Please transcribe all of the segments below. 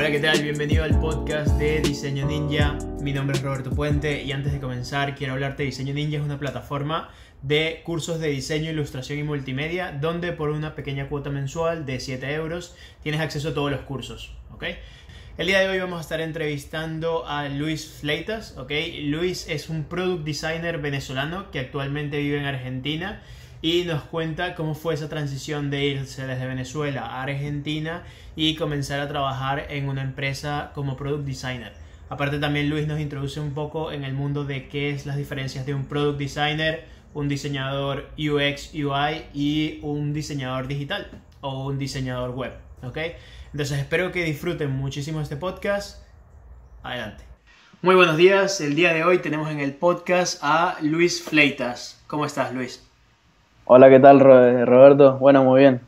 Hola, ¿qué tal? Bienvenido al podcast de Diseño Ninja. Mi nombre es Roberto Puente y antes de comenzar quiero hablarte de Diseño Ninja. Es una plataforma de cursos de diseño, ilustración y multimedia donde por una pequeña cuota mensual de 7 euros tienes acceso a todos los cursos. ¿ok? El día de hoy vamos a estar entrevistando a Luis Fleitas. ¿ok? Luis es un product designer venezolano que actualmente vive en Argentina y nos cuenta cómo fue esa transición de irse desde Venezuela a Argentina y comenzar a trabajar en una empresa como product designer. Aparte también Luis nos introduce un poco en el mundo de qué es las diferencias de un product designer, un diseñador UX, UI y un diseñador digital o un diseñador web, ¿ok? Entonces espero que disfruten muchísimo este podcast. Adelante. Muy buenos días, el día de hoy tenemos en el podcast a Luis Fleitas. ¿Cómo estás Luis? Hola, ¿qué tal Roberto? Bueno, muy bien.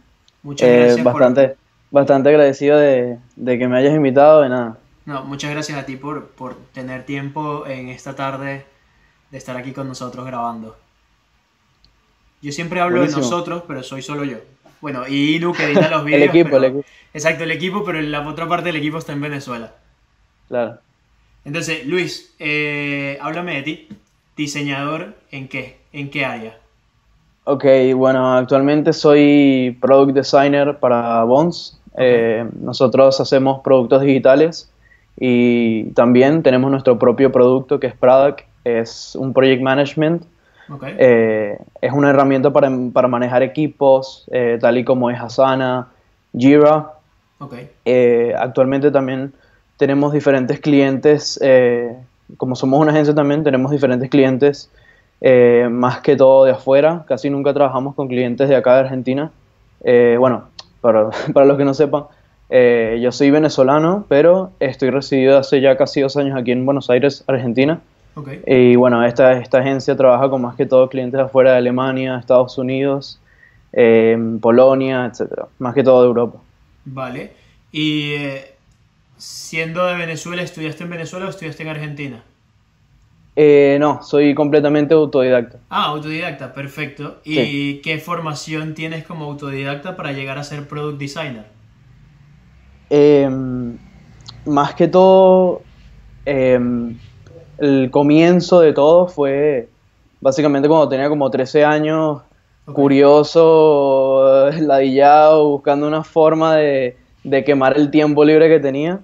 Muchas gracias. Eh, bastante, bastante agradecido de, que me hayas invitado y nada. No, muchas gracias a ti por, por tener tiempo en esta tarde de estar aquí con nosotros grabando. Yo siempre hablo de nosotros, pero soy solo yo. Bueno, y Inu que edita los videos. el equipo, el equipo. Exacto, el equipo, pero la otra parte del equipo está en Venezuela. Claro. Entonces, Luis, eh, háblame de ti. ¿Diseñador en qué? ¿En qué área? Ok, bueno, actualmente soy product designer para Bonds. Eh, nosotros hacemos productos digitales y también tenemos nuestro propio producto que es Product, es un project management. Okay. Eh, es una herramienta para, para manejar equipos, eh, tal y como es Asana, Jira. Okay. actualmente también tenemos diferentes clientes, como somos una agencia también, tenemos diferentes clientes eh, más que todo de afuera, casi nunca trabajamos con clientes de acá de Argentina. Eh, bueno, para, para, los que no sepan, eh, yo soy venezolano, pero estoy residido hace ya casi dos años aquí en Buenos Aires, Argentina. Okay. Y bueno, esta, esta agencia trabaja con más que todo clientes de afuera de Alemania, Estados Unidos, Polonia, etcétera, más que todo de Europa. Vale. Y siendo de Venezuela, ¿estudiaste en Venezuela o estudiaste en Argentina? Eh, no, soy completamente autodidacta. Ah, autodidacta, perfecto. ¿Y qué formación tienes como autodidacta para llegar a ser product designer? Em, más que todo, em, el comienzo de todo fue básicamente cuando tenía como 13 años, curioso, ladillado, buscando una forma de, de quemar el tiempo libre que tenía.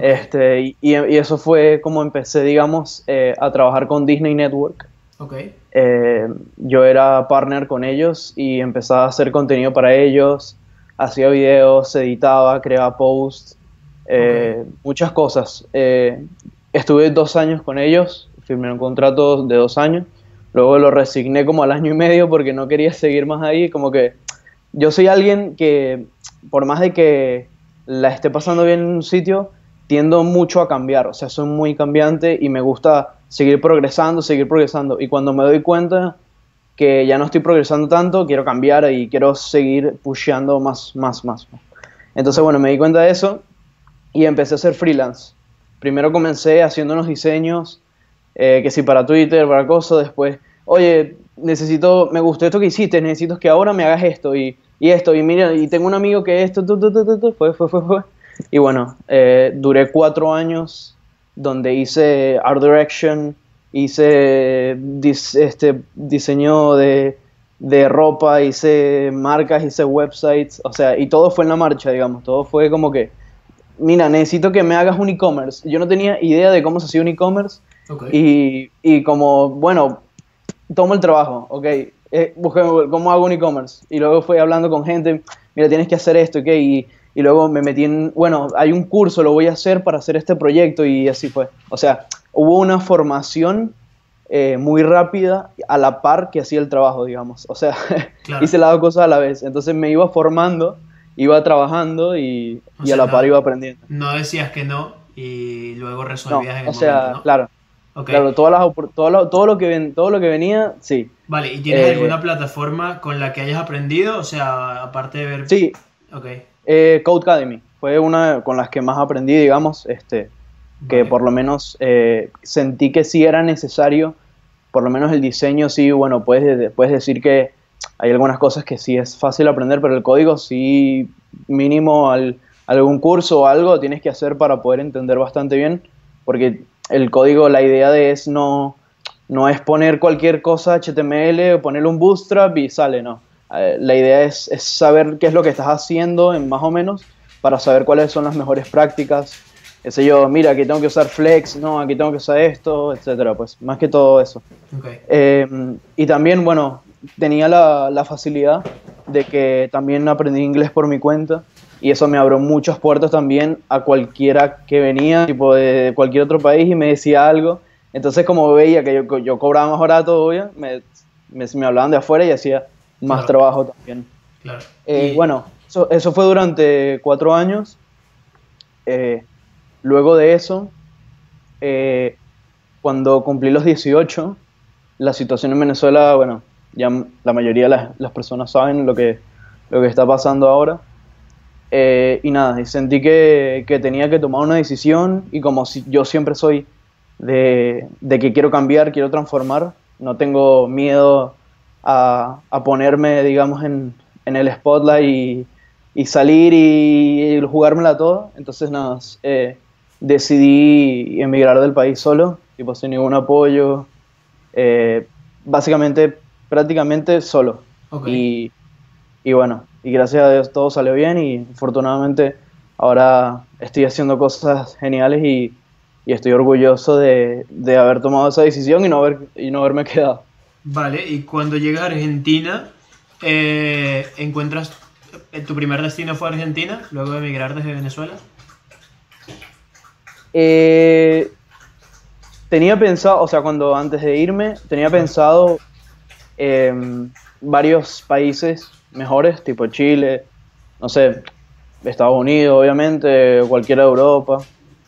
Este, y, eso fue como empecé, digamos, eh, a trabajar con Disney Network. Okay. Eh, yo era partner con ellos y empezaba a hacer contenido para ellos, hacía videos, editaba, creaba posts, eh, muchas cosas. estuve dos años con ellos, firmé un contrato de dos años, luego lo resigné como al año y medio porque no quería seguir más ahí, como que yo soy alguien que, por más de que la esté pasando bien en un sitio, tiendo mucho a cambiar, o sea, soy muy cambiante y me gusta seguir progresando, seguir progresando. Y cuando me doy cuenta que ya no estoy progresando tanto, quiero cambiar y quiero seguir pusheando más, más, más. Entonces, bueno, me di cuenta de eso y empecé a hacer freelance. Primero comencé haciendo unos diseños, eh, que sí, para Twitter, para cosas, después, oye, necesito, me gustó esto que hiciste, necesito que ahora me hagas esto y, y esto, y mira, y tengo un amigo que esto, tu, tu, tu, fue, fue, fue, fue y bueno, eh, duré cuatro años donde hice art direction, hice este diseño de, de, ropa, hice marcas, hice websites, o sea, y todo fue en la marcha, digamos, todo fue como que, mira, necesito que me hagas un e-commerce. Yo no tenía idea de cómo se hacía un e-commerce y, y, como, bueno, tomo el trabajo, ok, eh, busqué cómo hago un e-commerce y luego fui hablando con gente, mira, tienes que hacer esto, ok, y y luego me metí en, bueno, hay un curso, lo voy a hacer para hacer este proyecto y así fue. O sea, hubo una formación eh, muy rápida a la par que hacía el trabajo, digamos. O sea, hice las dos cosas a la vez. Entonces me iba formando, iba trabajando y, a la par iba aprendiendo. No decías que no y luego resolvías en el o sea, ¿no? claro. Claro, todas las, todo, lo, todo, lo que ven, todo lo que venía, sí. Vale, ¿y tienes eh, alguna plataforma con la que hayas aprendido? O sea, aparte de ver... Sí. Ok. Eh, Code Academy fue una con las que más aprendí, digamos, este, que por lo menos eh, sentí que sí era necesario, por lo menos el diseño sí, bueno, puedes, puedes decir que hay algunas cosas que sí es fácil aprender, pero el código sí mínimo al algún curso o algo tienes que hacer para poder entender bastante bien, porque el código, la idea de es no, no es poner cualquier cosa HTML, ponerle un bootstrap y sale, no. Eh, la idea es, es, saber qué es lo que estás haciendo en más o menos para saber cuáles son las mejores prácticas. Ese yo, mira, aquí tengo que usar Flex, no, aquí tengo que usar esto, etcétera, pues más que todo eso. Okay. Eh, y también, bueno, tenía la, la, facilidad de que también aprendí inglés por mi cuenta y eso me abrió muchas puertas también a cualquiera que venía, tipo de cualquier otro país y me decía algo. Entonces, como veía que yo, yo cobraba más barato, obvio, me, me, me hablaban de afuera y hacía más Claro. trabajo también. Claro. Eh, Y- Bueno, eso, eso fue durante cuatro años. Eh, luego de eso, eh, cuando cumplí los 18, la situación en Venezuela, bueno, ya la mayoría de las, las personas saben lo que, lo que está pasando ahora. Eh, y nada, sentí que, que tenía que tomar una decisión y como si, yo siempre soy de, de que quiero cambiar, quiero transformar, no tengo miedo a, a ponerme, digamos, en, en el spotlight y, y salir y, y jugármela todo. Entonces, nada, eh, decidí emigrar del país solo, tipo sin ningún apoyo, eh, básicamente, prácticamente solo. Ok. Y, y bueno, y gracias a Dios todo salió bien y afortunadamente ahora estoy haciendo cosas geniales y, y estoy orgulloso de, de haber tomado esa decisión y no, haber, y no haberme quedado. Vale, y cuando llegas a Argentina, eh, encuentras. eh, ¿Tu primer destino fue Argentina, luego de emigrar desde Venezuela? Eh, tenía pensado, o sea, cuando antes de irme, tenía pensado em, varios países mejores, tipo Chile, no sé, Estados Unidos, obviamente, cualquiera de Europa,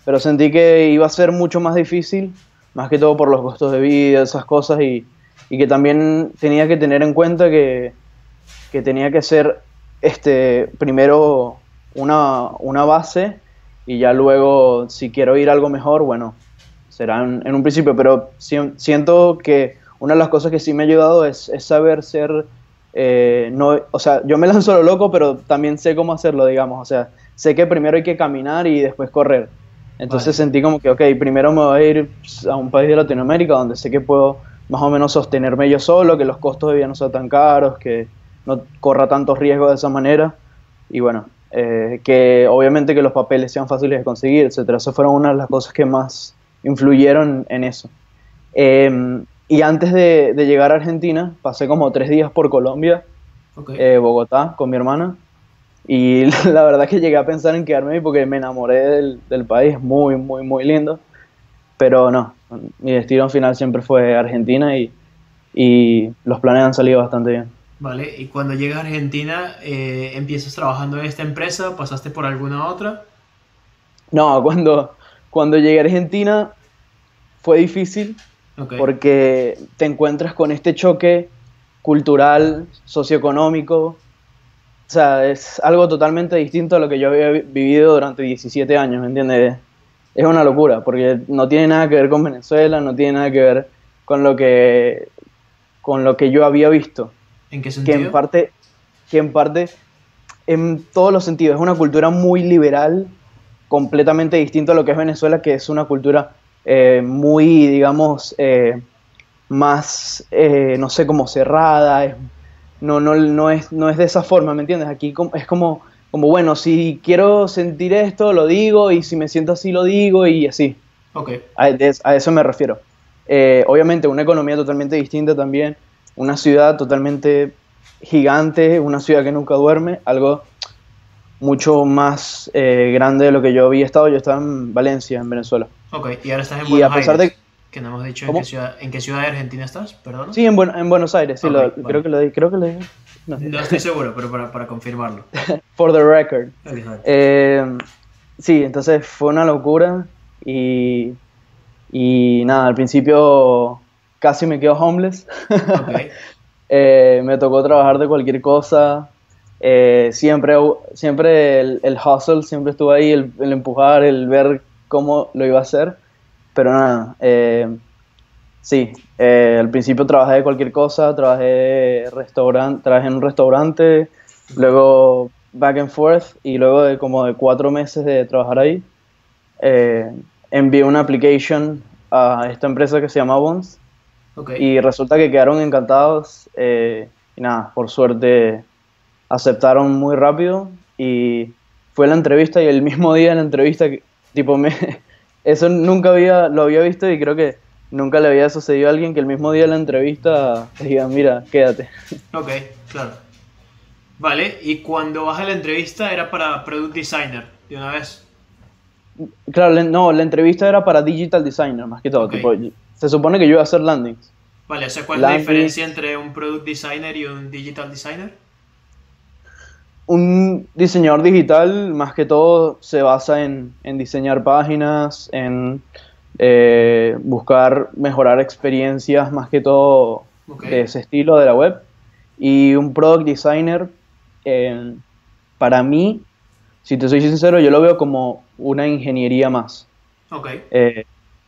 pero sentí que iba a ser mucho más difícil, más que todo por los costos de vida, esas cosas, y, y que también tenía que tener en cuenta que, que tenía que ser este, primero una, una base y ya luego si quiero ir a algo mejor, bueno, será en, en un principio, pero si- siento que una de las cosas que sí me ha ayudado es, es saber ser, eh, no, o sea, yo me lanzo lo loco, pero también sé cómo hacerlo, digamos, o sea, sé que primero hay que caminar y después correr. Entonces Vale. sentí como que, ok, primero me voy a ir a un país de Latinoamérica donde sé que puedo más o menos sostenerme yo solo, que los costos de vida no sean tan caros, que no corra tantos riesgos de esa manera. Y bueno, eh, que obviamente que los papeles sean fáciles de conseguir, etcétera. Esas fueron una de las cosas que más influyeron en eso. Eh, y antes de, de llegar a Argentina, pasé como tres días por Colombia, eh, Bogotá, con mi hermana. Y la verdad que llegué a pensar en quedarme ahí porque me enamoré del, del país, muy, muy, muy lindo. Pero no, mi destino final siempre fue Argentina y, y los planes han salido bastante bien. Vale, y cuando llegas a Argentina, eh, empiezas trabajando en esta empresa, pasaste por alguna otra. No, cuando, cuando llegué a Argentina fue difícil porque te encuentras con este choque cultural, socioeconómico. O sea, es algo totalmente distinto a lo que yo había vi- vivido durante 17 años, ¿me entiendes? Es una locura, porque no tiene nada que ver con Venezuela, no tiene nada que ver con lo que, con lo que yo había visto. ¿En qué Que sentido? en parte, que en parte, en todos los sentidos, es una cultura muy liberal, completamente distinto a lo que es Venezuela, que es una cultura eh, muy, digamos, eh, más, eh, no sé, como cerrada, es- no, no, no, es, no es de esa forma, ¿me entiendes? Aquí es como, como, bueno, si quiero sentir esto, lo digo, y si me siento así, lo digo, y así. Ok. A, a eso me refiero. Eh, obviamente, una economía totalmente distinta también, una ciudad totalmente gigante, una ciudad que nunca duerme, algo mucho más eh, grande de lo que yo había estado. Yo estaba en Valencia, en Venezuela. Ok, y ahora estás en Y Buenos a pesar Aires. de- Que no hemos dicho en qué, ciudad, en qué ciudad de Argentina estás, perdón. Sí, en, Buen- en Buenos Aires, sí, lo- vale. creo que lo di- creo que lo dije. No estoy seguro, pero para, para confirmarlo. For the record. Exacto. Eh, sí, entonces fue una locura y, y nada, al principio casi me quedo homeless. Ok. Eh, me tocó trabajar de cualquier cosa. Eh, siempre, siempre el, el hustle siempre estuvo ahí, el, el empujar, el ver cómo lo iba a hacer. Pero nada, eh, sí, eh, al principio trabajé de cualquier cosa, trabajé, restaurante, trabajé en un restaurante, luego back and forth y luego de como de cuatro meses de trabajar ahí, eh, envié una application a esta empresa que se llama Bonds Ok. y resulta que quedaron encantados eh, y nada, por suerte aceptaron muy rápido y fue la entrevista y el mismo día en la entrevista, tipo, me, eso nunca había, lo había visto y creo que nunca le había sucedido a alguien que el mismo día de la entrevista diga, mira, quédate. Ok, claro. Vale, y cuando vas a la entrevista era para Product Designer, de una vez. Claro, la- no, la entrevista era para Digital Designer más que todo, tipo, se supone que yo iba a hacer landings. Vale, o sea, ¿cuál es la diferencia entre un Product Designer y un Digital Designer? Un diseñador digital, más que todo, se basa en, en diseñar páginas, en eh, buscar mejorar experiencias, más que todo de ese estilo de la web. Y un product designer, eh, para mí, si te soy sincero, yo lo veo como una ingeniería más. Eh,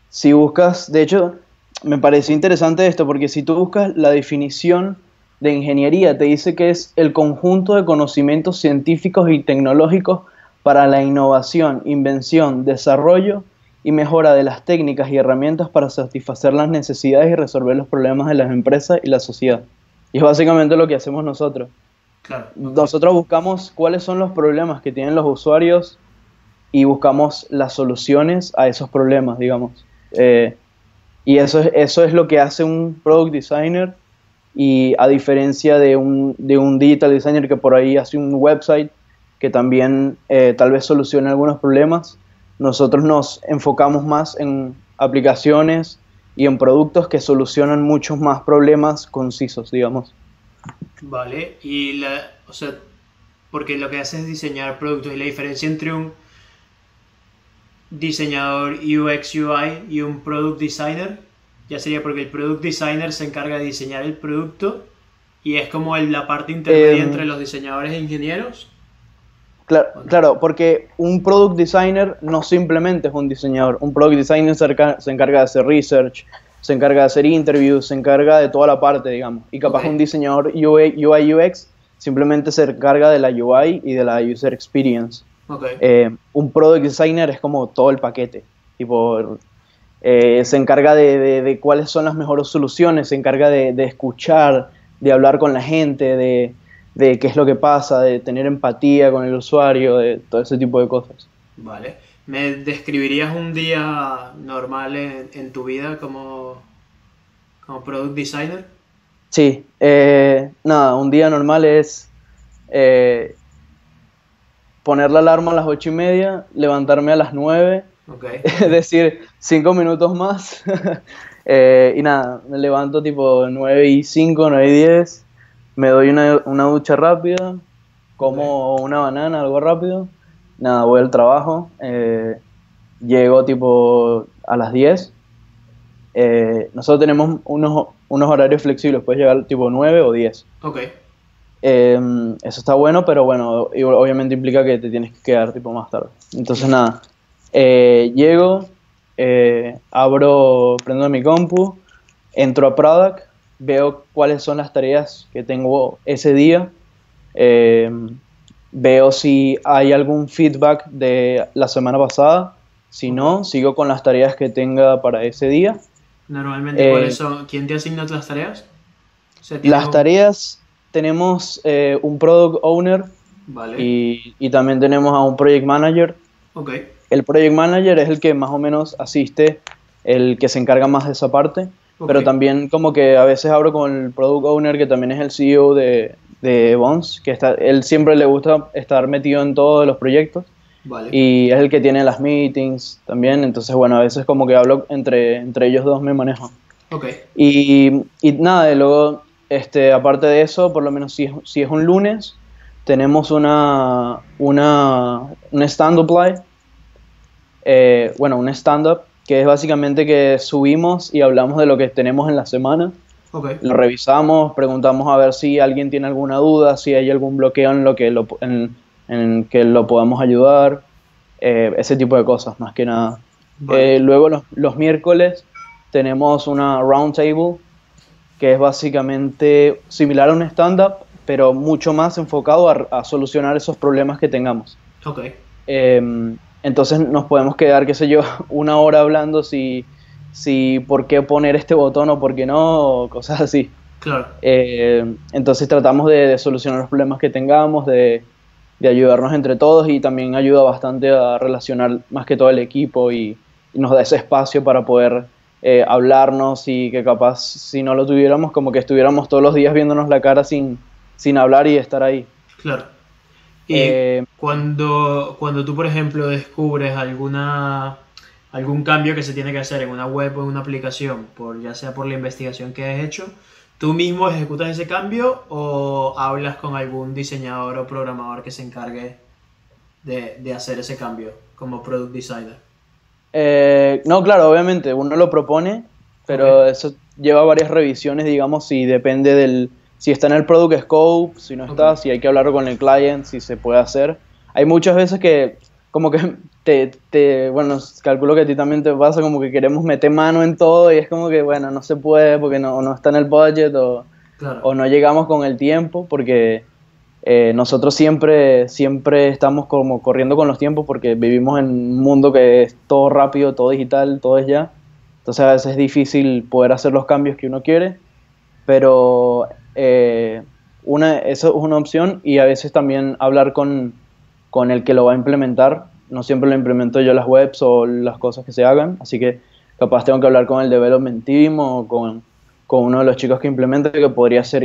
si buscas, de hecho, me pareció interesante esto, porque si tú buscas la definición de ingeniería, te dice que es el conjunto de conocimientos científicos y tecnológicos para la innovación, invención, desarrollo y mejora de las técnicas y herramientas para satisfacer las necesidades y resolver los problemas de las empresas y la sociedad. Y es básicamente lo que hacemos nosotros. claro. Nosotros buscamos cuáles son los problemas que tienen los usuarios y buscamos las soluciones a esos problemas, digamos. Eh, y eso es, eso es lo que hace un product designer y a diferencia de un, de un digital designer que por ahí hace un website que también eh, tal vez solucione algunos problemas, nosotros nos enfocamos más en aplicaciones y en productos que solucionan muchos más problemas concisos, digamos. Vale, y la, o sea, porque lo que hace es diseñar productos y la diferencia entre un diseñador UX UI y un product designer ya sería porque el product designer se encarga de diseñar el producto y es como el- la parte intermedia Em, entre los diseñadores e ingenieros. Claro, claro, porque un product designer no simplemente es un diseñador. Un product designer se, se encarga de hacer research, se encarga de hacer interviews, se encarga de toda la parte, digamos. Y capaz un diseñador UI, UI UX simplemente se encarga de la UI y de la user experience. Eh, un product designer es como todo el paquete. Tipo, eh, se encarga de, de, cuáles son las mejores soluciones, se encarga de, de escuchar, de hablar con la gente, de, qué es lo que pasa, de tener empatía con el usuario, de todo ese tipo de cosas. Vale. ¿Me describirías un día normal en, en tu vida como, como product designer? Sí, eh, nada, un día normal es eh, poner la alarma a las ocho y media, levantarme a las nueve Es decir, cinco minutos más. Eh, y nada, me levanto tipo 9 y 5, 9 y 10. Me doy una, una ducha rápida, como una banana, algo rápido. Nada, voy al trabajo. Eh, llego tipo a las 10. Eh, nosotros tenemos unos, unos, horarios flexibles, puedes llegar tipo 9 o 10. Ok. Em, eso está bueno, pero bueno, obviamente implica que te tienes que quedar tipo más tarde. Entonces nada, eh, llego, eh, abro, prendo mi compu, entro a Product, veo cuáles son las tareas que tengo ese día, eh, veo si hay algún feedback de la semana pasada, si no, sigo con las tareas que tenga para ese día. Normalmente, ¿cuáles son? ¿Quién te asigna las tareas? O sea, ¿tienes Las tareas, tenemos un Product Owner Vale, y, y también tenemos a un Project Manager. ok, El Project Manager es el que más o menos asiste, el que se encarga más de esa parte, ok. pero también como que a veces hablo con el Product Owner, que también es el CEO de, de Bones, que está, él siempre le gusta estar metido en todos los proyectos Vale, y es el que tiene las meetings también, entonces bueno, a veces como que hablo entre, entre ellos dos me manejo. ok, Y, y nada, y luego, este, aparte de eso, por lo menos si es, si es un lunes, tenemos una, una, un stand-up live, eh, bueno, un stand-up, que es básicamente que subimos y hablamos de lo que tenemos en la semana, ok, lo revisamos, preguntamos a ver si alguien tiene alguna duda, si hay algún bloqueo en lo que lo, en, en que lo podamos ayudar, eh, ese tipo de cosas, más que nada. Vale. Eh, luego los, los miércoles tenemos una round table que es básicamente similar a un stand-up, pero mucho más enfocado a, solucionar esos problemas que tengamos. Em, entonces nos podemos quedar, qué sé yo, una hora hablando si, si por qué poner este botón o por qué no, o cosas así. Claro. Eh, entonces tratamos de, solucionar los problemas que tengamos, de, ayudarnos entre todos y también ayuda bastante a relacionar más que todo el equipo y, nos da ese espacio para poder eh, hablarnos y que capaz si no lo tuviéramos como que estuviéramos todos los días viéndonos la cara sin, sin hablar y estar ahí. Claro. Y eh, cuando, cuando tú, por ejemplo, descubres alguna algún cambio que se tiene que hacer en una web o en una aplicación, por, ya sea por la investigación que has hecho, ¿Tú mismo ejecutas ese cambio o hablas con algún diseñador o programador que se encargue de, hacer ese cambio como product designer? Eh, no, claro, obviamente, uno lo propone, pero eso lleva varias revisiones, digamos, si depende del, si está en el product scope, si no está, si hay que hablar con el client, si se puede hacer. Hay muchas veces que como que te, te, bueno, calculo que a ti también te pasa como que queremos meter mano en todo y es como que, bueno, no se puede porque no, no está en el budget o, o no llegamos con el tiempo porque eh, nosotros siempre, siempre estamos como corriendo con los tiempos porque vivimos en un mundo que es todo rápido, todo digital, todo es ya. Entonces a veces es difícil poder hacer los cambios que uno quiere, pero eh, una, eso es una opción y a veces también hablar con con el que lo va a implementar. No siempre lo implemento yo las webs o las cosas que se hagan, así que capaz tengo que hablar con el development team o con, uno de los chicos que implementa, que podría ser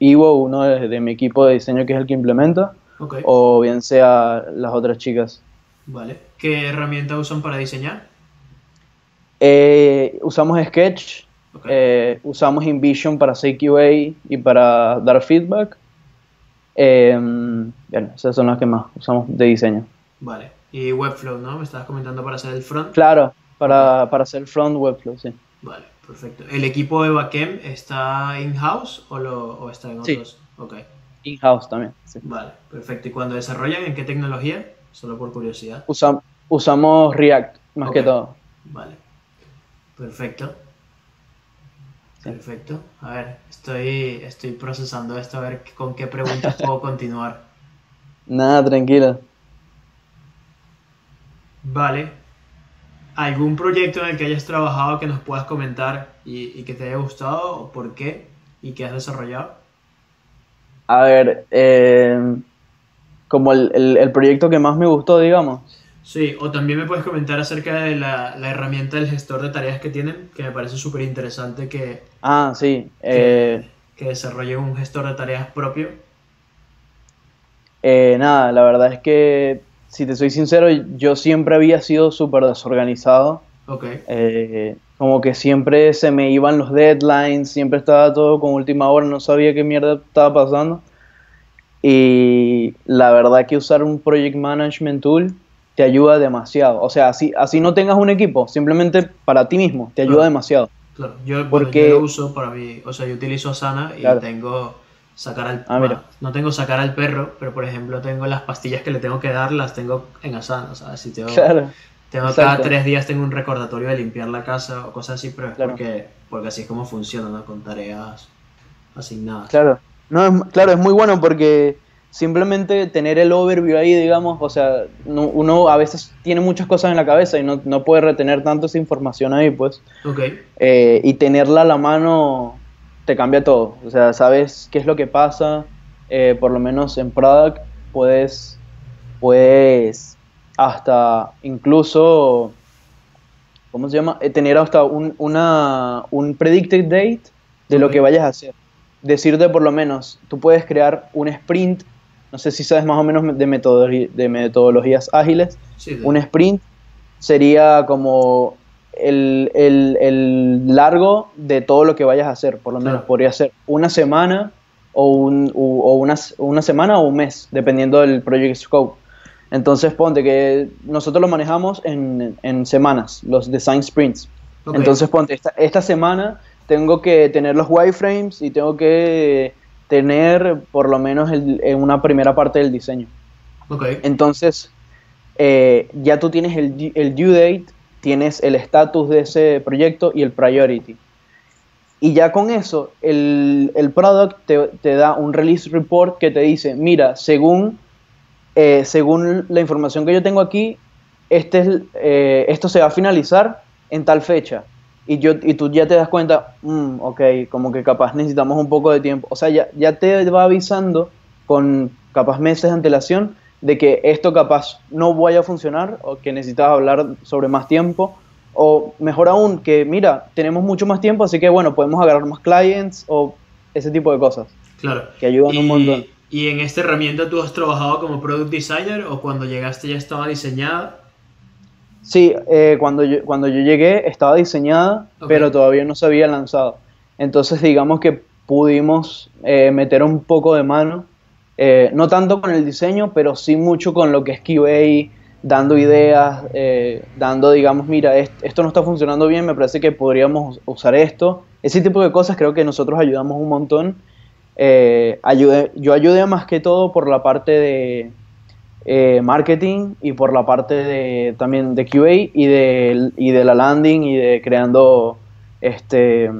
Ivo, uno de, mi equipo de diseño que es el que implementa, o bien sea las otras chicas. Vale. ¿Qué herramienta usan para diseñar? Eh, usamos Sketch, eh, usamos InVision para hacer QA y para dar feedback. Eh, bien, esas son las que más usamos de diseño. Vale. Y Webflow, ¿no? Me estabas comentando para hacer el front. Claro, para, para hacer el front Webflow, sí. Vale, perfecto. ¿El equipo de backend está in-house o, o, está en otros? Sí. Ok. In-house también, sí. Vale, perfecto. ¿Y cuando desarrollan, en qué tecnología? Solo por curiosidad. usamos React, más que todo. Vale. Perfecto. Perfecto. A ver, estoy, estoy procesando esto, a ver con qué preguntas puedo continuar. Nada, tranquilo. Vale. ¿Algún proyecto en el que hayas trabajado que nos puedas comentar y, que te haya gustado o por qué y que has desarrollado? A ver, eh, como el proyecto que más me gustó, digamos. Sí, o también me puedes comentar acerca de la, herramienta del gestor de tareas que tienen, que me parece súper interesante que, ah, sí, que, eh, desarrolle un gestor de tareas propio. Eh, nada, la verdad es que, si te soy sincero, yo siempre había sido súper desorganizado. Ok. Eh, como que siempre se me iban los deadlines, siempre estaba todo con última hora, no sabía qué mierda estaba pasando. Y la verdad que usar un project management tool te ayuda demasiado. O sea, así, así no tengas un equipo, simplemente para ti mismo, te ayuda demasiado. Claro, yo, Porque... lo uso para mí, o sea, yo utilizo Asana y tengo sacar al ah, no tengo sacar al perro, pero por ejemplo tengo las pastillas que le tengo que dar, las tengo en Asana, o sea, si tengo, tengo cada tres días tengo un recordatorio de limpiar la casa o cosas así, pero es porque, porque así es como funciona, ¿no? Con tareas asignadas. Claro, no, es, claro, es muy bueno porque simplemente tener el overview ahí, digamos, o sea, uno a veces tiene muchas cosas en la cabeza y no, puede retener tanto esa información ahí, pues. Ok. Eh, y tenerla a la mano te cambia todo. O sea, sabes qué es lo que pasa, eh, por lo menos en product puedes, puedes hasta incluso, ¿cómo se llama? Eh, tener hasta un, una, un predicted date de lo que vayas a hacer. Decirte por lo menos, tú puedes crear un sprint no sé si sabes más o menos de, de metodologías ágiles. Un sprint sería como el, largo de todo lo que vayas a hacer, por lo menos podría ser una semana o, un, una, una, semana o un mes, dependiendo del project scope. Entonces ponte que nosotros lo manejamos en, semanas, los design sprints. Entonces ponte, esta, esta semana tengo que tener los wireframes y tengo que tener por lo menos en una primera parte del diseño. Okay. Entonces, eh, ya tú tienes el, el, due date, tienes el estatus de ese proyecto y el priority. Y ya con eso, el, el product te, te, da un release report que te dice, mira, según, eh, según la información que yo tengo aquí, este es, eh, esto se va a finalizar en tal fecha. Y, yo, y tú ya te das cuenta, mm, ok, como que capaz necesitamos un poco de tiempo. O sea, ya, ya te va avisando con capaz meses de antelación de que esto capaz no vaya a funcionar o que necesitas hablar sobre más tiempo o mejor aún que mira, tenemos mucho más tiempo, así que bueno, podemos agarrar más clients o ese tipo de cosas. Claro. Que ayudan un montón. ¿Y en esta herramienta tú has trabajado como product designer o cuando llegaste ya estaba diseñada? Sí, eh, cuando, yo, cuando yo llegué estaba diseñada, pero todavía no se había lanzado. Entonces digamos que pudimos eh, meter un poco de mano eh, no tanto con el diseño, pero sí mucho con lo que es QA, dando ideas, dando, digamos, mira, esto no está funcionando bien, me parece que podríamos usar esto. Ese tipo de cosas creo que nosotros ayudamos un montón. Eh, yo ayudé más que todo por la parte de marketing y por la parte de, también de QA y de, y de la landing y de creando este,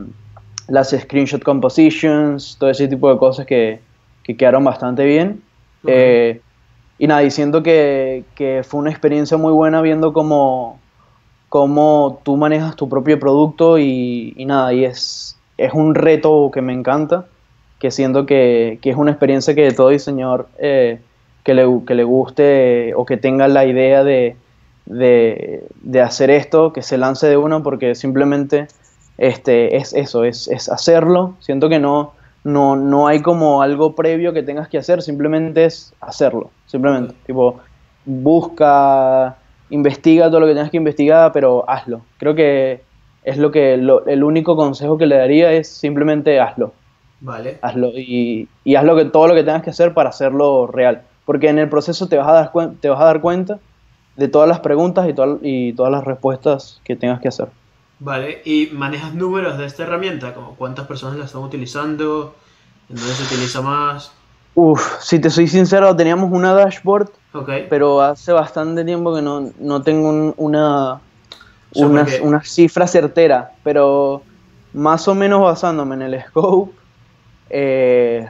las screenshot compositions, todo ese tipo de cosas que, que quedaron bastante bien. Eh, y nada, diciendo que, que, fue una experiencia muy buena viendo cómo, cómo tú manejas tu propio producto y, y, nada, y es, es un reto que me encanta, que siento que, que es una experiencia que todo diseñador eh, que, le, que, le, guste o que tenga la idea de, de, de, hacer esto, que se lance de uno, porque simplemente este, es eso, es, es hacerlo. Siento que no, no, no hay como algo previo que tengas que hacer, simplemente es hacerlo, simplemente. Tipo, busca, investiga todo lo que tengas que investigar, pero hazlo. Creo que es lo que el único consejo que le daría es simplemente hazlo. Vale. Hazlo y, y haz que, todo lo que tengas que hacer para hacerlo real. Porque en el proceso te vas a dar, te vas a dar cuenta de todas las preguntas y, y todas las respuestas que tengas que hacer. Vale, ¿y manejas números de esta herramienta? Como cuántas personas la están utilizando, en dónde se utiliza más. Uf, si te soy sincero, teníamos una dashboard, pero hace bastante tiempo que no, no tengo una, una, una, cifra certera, pero más o menos basándome en el scope, eh,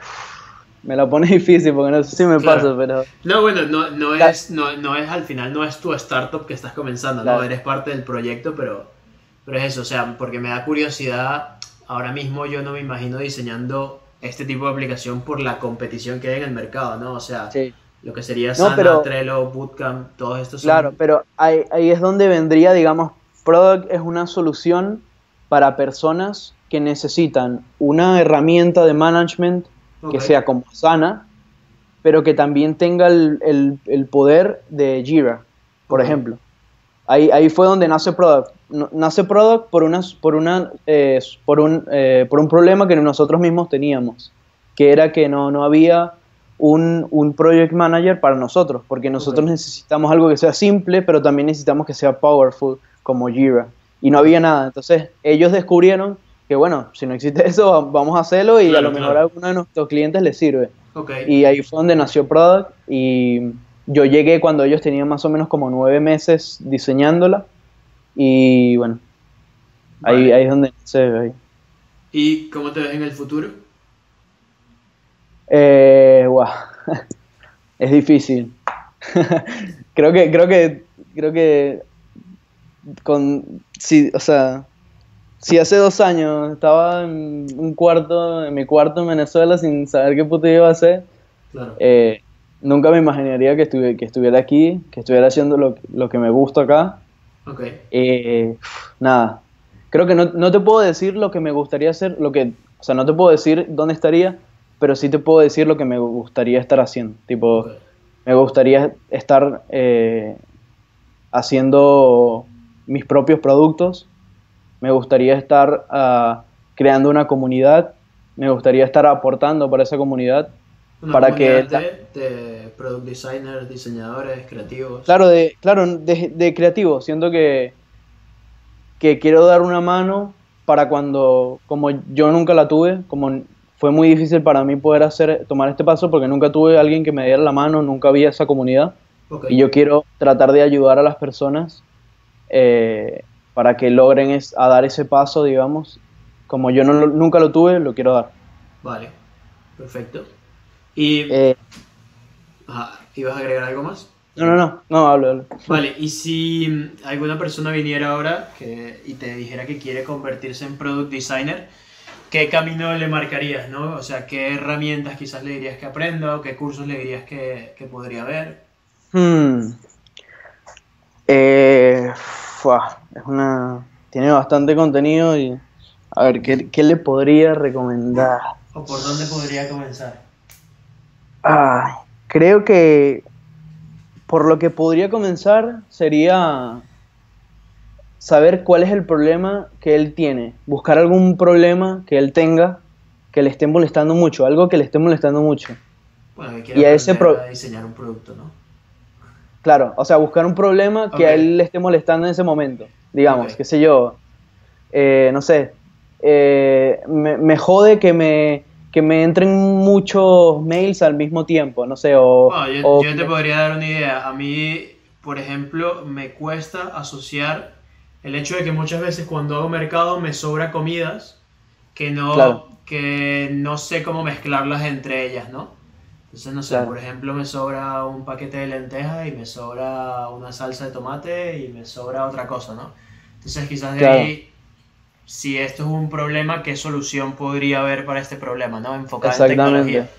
me la pone difícil porque no sé si me pasa, pero... No, bueno, no, no, es, no, no, es al final, no es tu startup que estás comenzando, ¿no? Eres parte del proyecto, pero pero es eso, o sea, porque me da curiosidad, ahora mismo yo no me imagino diseñando este tipo de aplicación por la competición que hay en el mercado, ¿no? O sea, lo que sería Sana, Trello, Bootcamp, todos estos. Claro, pero ahí, ahí es donde vendría, digamos, Product es una solución para personas que necesitan una herramienta de management que sea como Sana, pero que también tenga el, el, poder de Jira, por ejemplo. Ahí, ahí fue donde nace Product nace Product por, una, por, una, eh, por, un, eh, por un problema que nosotros mismos teníamos, que era que no, no había un, un, project manager para nosotros, porque nosotros necesitamos algo que sea simple, pero también necesitamos que sea powerful, como Jira. Y no había nada. Entonces ellos descubrieron que, bueno, si no existe eso, vamos a hacerlo y a lo mejor a alguno de nuestros clientes les sirve. Y ahí fue donde nació Product y yo llegué cuando ellos tenían más o menos como nueve meses diseñándola y bueno, ahí, ahí es donde se ve. ¿Y cómo te ves en el futuro? Eh, es difícil. creo que, creo que, creo que con, si, o sea, si hace dos años estaba en un cuarto, en mi cuarto en Venezuela sin saber qué puto iba a hacer, eh, nunca me imaginaría que, estuviera, que estuviera aquí, que estuviera haciendo lo, lo que me gusta acá. Eh, nada, creo que no, te puedo decir lo que me gustaría hacer, lo que, o sea, no te puedo decir dónde estaría, pero sí te puedo decir lo que me gustaría estar haciendo. Tipo, me gustaría estar eh, haciendo mis propios productos, me gustaría estar ah, creando una comunidad, me gustaría estar aportando para esa comunidad para que de, product designers, diseñadores, creativos. Claro, de, claro, de, de creativos. Siento que, que quiero dar una mano para cuando, como yo nunca la tuve, como fue muy difícil para mí poder hacer, tomar este paso porque nunca tuve alguien que me diera la mano, nunca había esa comunidad. Y yo quiero tratar de ayudar a las personas eh, para que logren es, a dar ese paso, digamos, como yo no, nunca lo tuve, lo quiero dar. Vale, perfecto. ¿Y Eh, ajá, ibas a agregar algo más? no, no, no, no, hablo, hablo. Vale, y si alguna persona viniera ahora que, y te dijera que quiere convertirse en product designer, ¿qué camino le marcarías, no? O sea, ¿qué herramientas quizás le dirías que aprenda o qué cursos le dirías que, que podría ver? Hmm. Eh, es una... Tiene bastante contenido y... A ver, ¿qué, qué le podría recomendar? ¿O por dónde podría comenzar? Ah, creo que por lo que podría comenzar sería saber cuál es el problema que él tiene, buscar algún problema que él tenga que le esté molestando mucho, algo que le esté molestando mucho. Bueno, que Y a ese pro- a diseñar un producto, ¿no? Claro, o sea, buscar un problema que a él le esté molestando en ese momento. Digamos, Ok. qué sé yo, eh, no sé, eh, me, me jode que me, que me entren muchos mails al mismo tiempo, no sé, o... Bueno, yo, o yo te podría dar una idea. A mí, por ejemplo, me cuesta asociar el hecho de que muchas veces cuando hago mercado me sobra comidas que no, Claro. que no sé cómo mezclarlas entre ellas, ¿no? Entonces, no sé, Claro. por ejemplo, me sobra un paquete de lentejas y me sobra una salsa de tomate y me sobra otra cosa, ¿no? Entonces, quizás de Claro. ahí, si esto es un problema, ¿qué solución podría haber para este problema, ¿no? Enfocada en Exactamente. tecnología.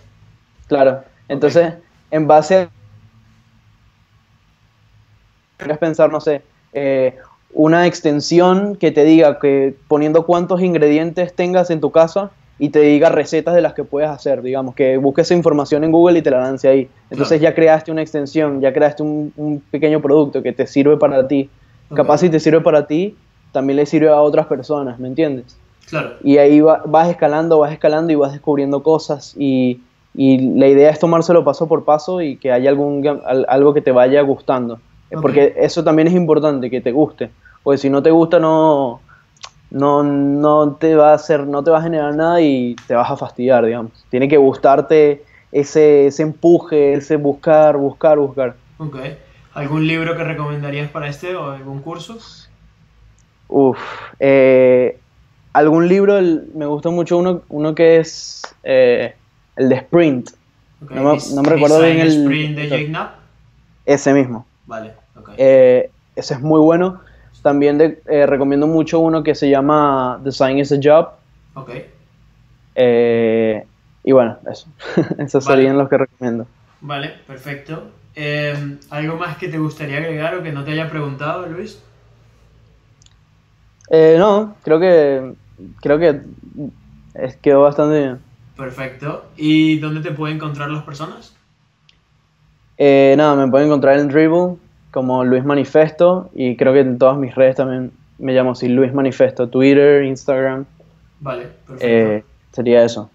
Claro. Entonces, en base a... Pensar, no sé, eh, una extensión que te diga que poniendo cuántos ingredientes tengas en tu casa y te diga recetas de las que puedes hacer, digamos, que busques esa información en Google y te la lance ahí. Entonces ya creaste una extensión, ya creaste un, un pequeño producto que te sirve para ti. Ok. Capaz si te sirve para ti, también le sirve a otras personas, ¿me entiendes? Claro. Y ahí va- vas escalando, vas escalando y vas descubriendo cosas y, y la idea es tomárselo paso por paso y que haya algún, algo que te vaya gustando. Eh. Porque eso también es importante, que te guste. Porque si no te gusta, no, no, no, te va a hacer, no te va a generar nada y te vas a fastidiar, digamos. Tiene que gustarte ese, ese empuje, ese buscar, buscar, buscar. Ok. ¿Algún libro que recomendarías para este o algún curso? Uf, eh, algún libro, el- me gusta mucho uno, uno que es eh, el de Sprint, No me- Dis- no me recuerdo bien el- Sprint de Jake Knapp. ese mismo. Vale, ok. Eh, ese es muy bueno. También de- eh, recomiendo mucho uno que se llama Design is a Job. ok. eh, y bueno, eso. Esos Vale. serían los que recomiendo. Vale, perfecto. Eh, ¿Algo más que te gustaría agregar o que no te haya preguntado, Luis? Eh, no, creo que creo que quedó bastante bien. Perfecto. ¿Y dónde te pueden encontrar las personas? Eh, nada, me pueden encontrar en Dribble como Luis Manifesto y creo que en todas mis redes también me llamo así Luis Manifesto, Twitter, Instagram, Vale, perfecto. eh, sería eso.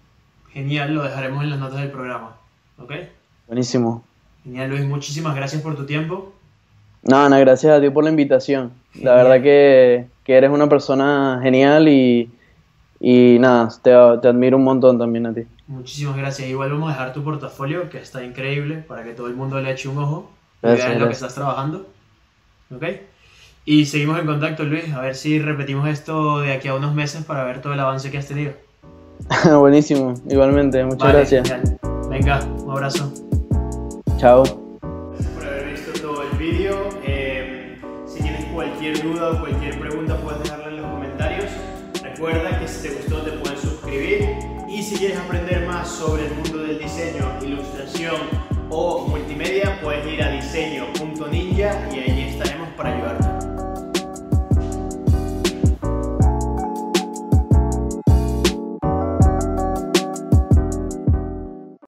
Genial, lo dejaremos en las notas del programa. ¿Ok? Buenísimo. Genial, Luis. Muchísimas gracias por tu tiempo. Nada, Ana, gracias a ti por la invitación. La Genial. verdad que, que eres una persona genial y, y nada, te, te admiro un montón también a ti. Muchísimas gracias. Igual vamos a dejar tu portafolio, que está increíble, para que todo el mundo le eche un ojo y vea en lo que estás trabajando. ¿Ok? Y seguimos en contacto, Luis. A ver si repetimos esto de aquí a unos meses para ver todo el avance que has tenido. Buenísimo, igualmente, muchas Vale, gracias. genial. Venga, un abrazo. Chao. Gracias por haber visto todo el vídeo. Eh, si tienes cualquier duda o cualquier pregunta, puedes dejarla en los comentarios. Recuerda que si te gustó, te puedes suscribir. Y si quieres aprender más sobre el mundo del diseño, ilustración o multimedia, puedes ir a diseño.ninja y allí estaremos para ayudarte.